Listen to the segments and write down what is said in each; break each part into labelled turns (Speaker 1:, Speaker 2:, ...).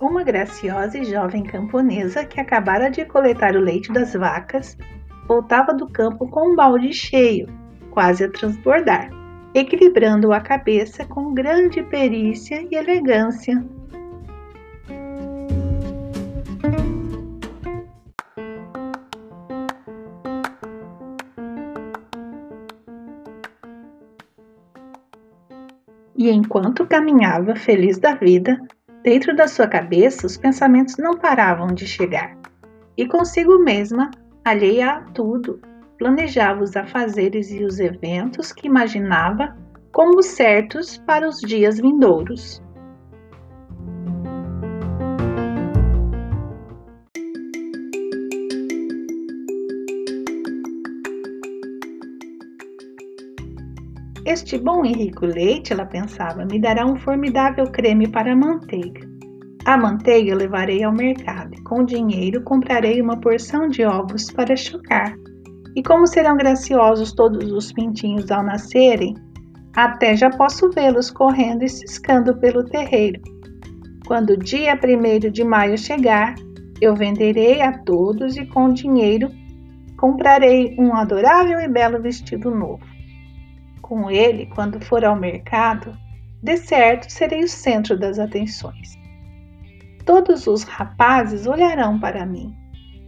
Speaker 1: Uma graciosa e jovem camponesa que acabara de coletar o leite das vacas voltava do campo com um balde cheio, quase a transbordar, equilibrando a cabeça com grande perícia e elegância. E enquanto caminhava feliz da vida, dentro da sua cabeça os pensamentos não paravam de chegar. E consigo mesma, alheia a tudo, planejava os afazeres e os eventos que imaginava como certos para os dias vindouros. Este bom e rico leite, ela pensava, me dará um formidável creme para a manteiga. A manteiga levarei ao mercado e com o dinheiro comprarei uma porção de ovos para chocar. E como serão graciosos todos os pintinhos ao nascerem, até já posso vê-los correndo e ciscando pelo terreiro. Quando o dia 1 de maio chegar, eu venderei a todos e com o dinheiro comprarei um adorável e belo vestido novo com ele quando for ao mercado, de certo serei o centro das atenções. Todos os rapazes olharão para mim.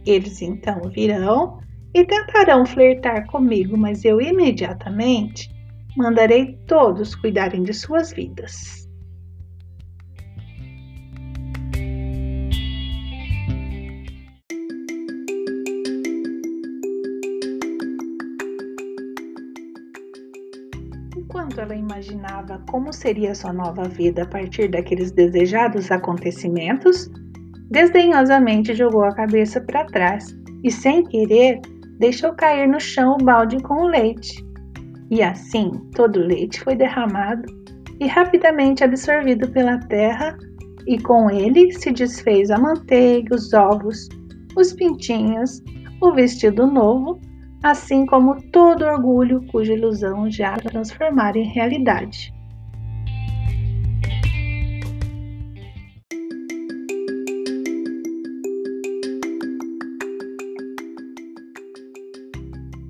Speaker 1: Eles então virão e tentarão flertar comigo, mas eu imediatamente mandarei todos cuidarem de suas vidas. Enquanto ela imaginava como seria sua nova vida a partir daqueles desejados acontecimentos, desdenhosamente jogou a cabeça para trás e, sem querer, deixou cair no chão o balde com o leite. E assim, todo o leite foi derramado e rapidamente absorvido pela terra, e com ele se desfez a manteiga, os ovos, os pintinhos, o vestido novo assim como todo orgulho cuja ilusão já transformara em realidade.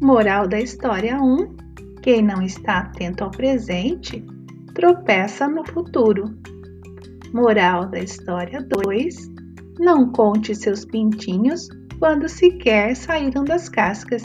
Speaker 1: Moral da história 1: Quem não está atento ao presente tropeça no futuro. Moral da história 2: Não conte seus pintinhos quando sequer saíram das cascas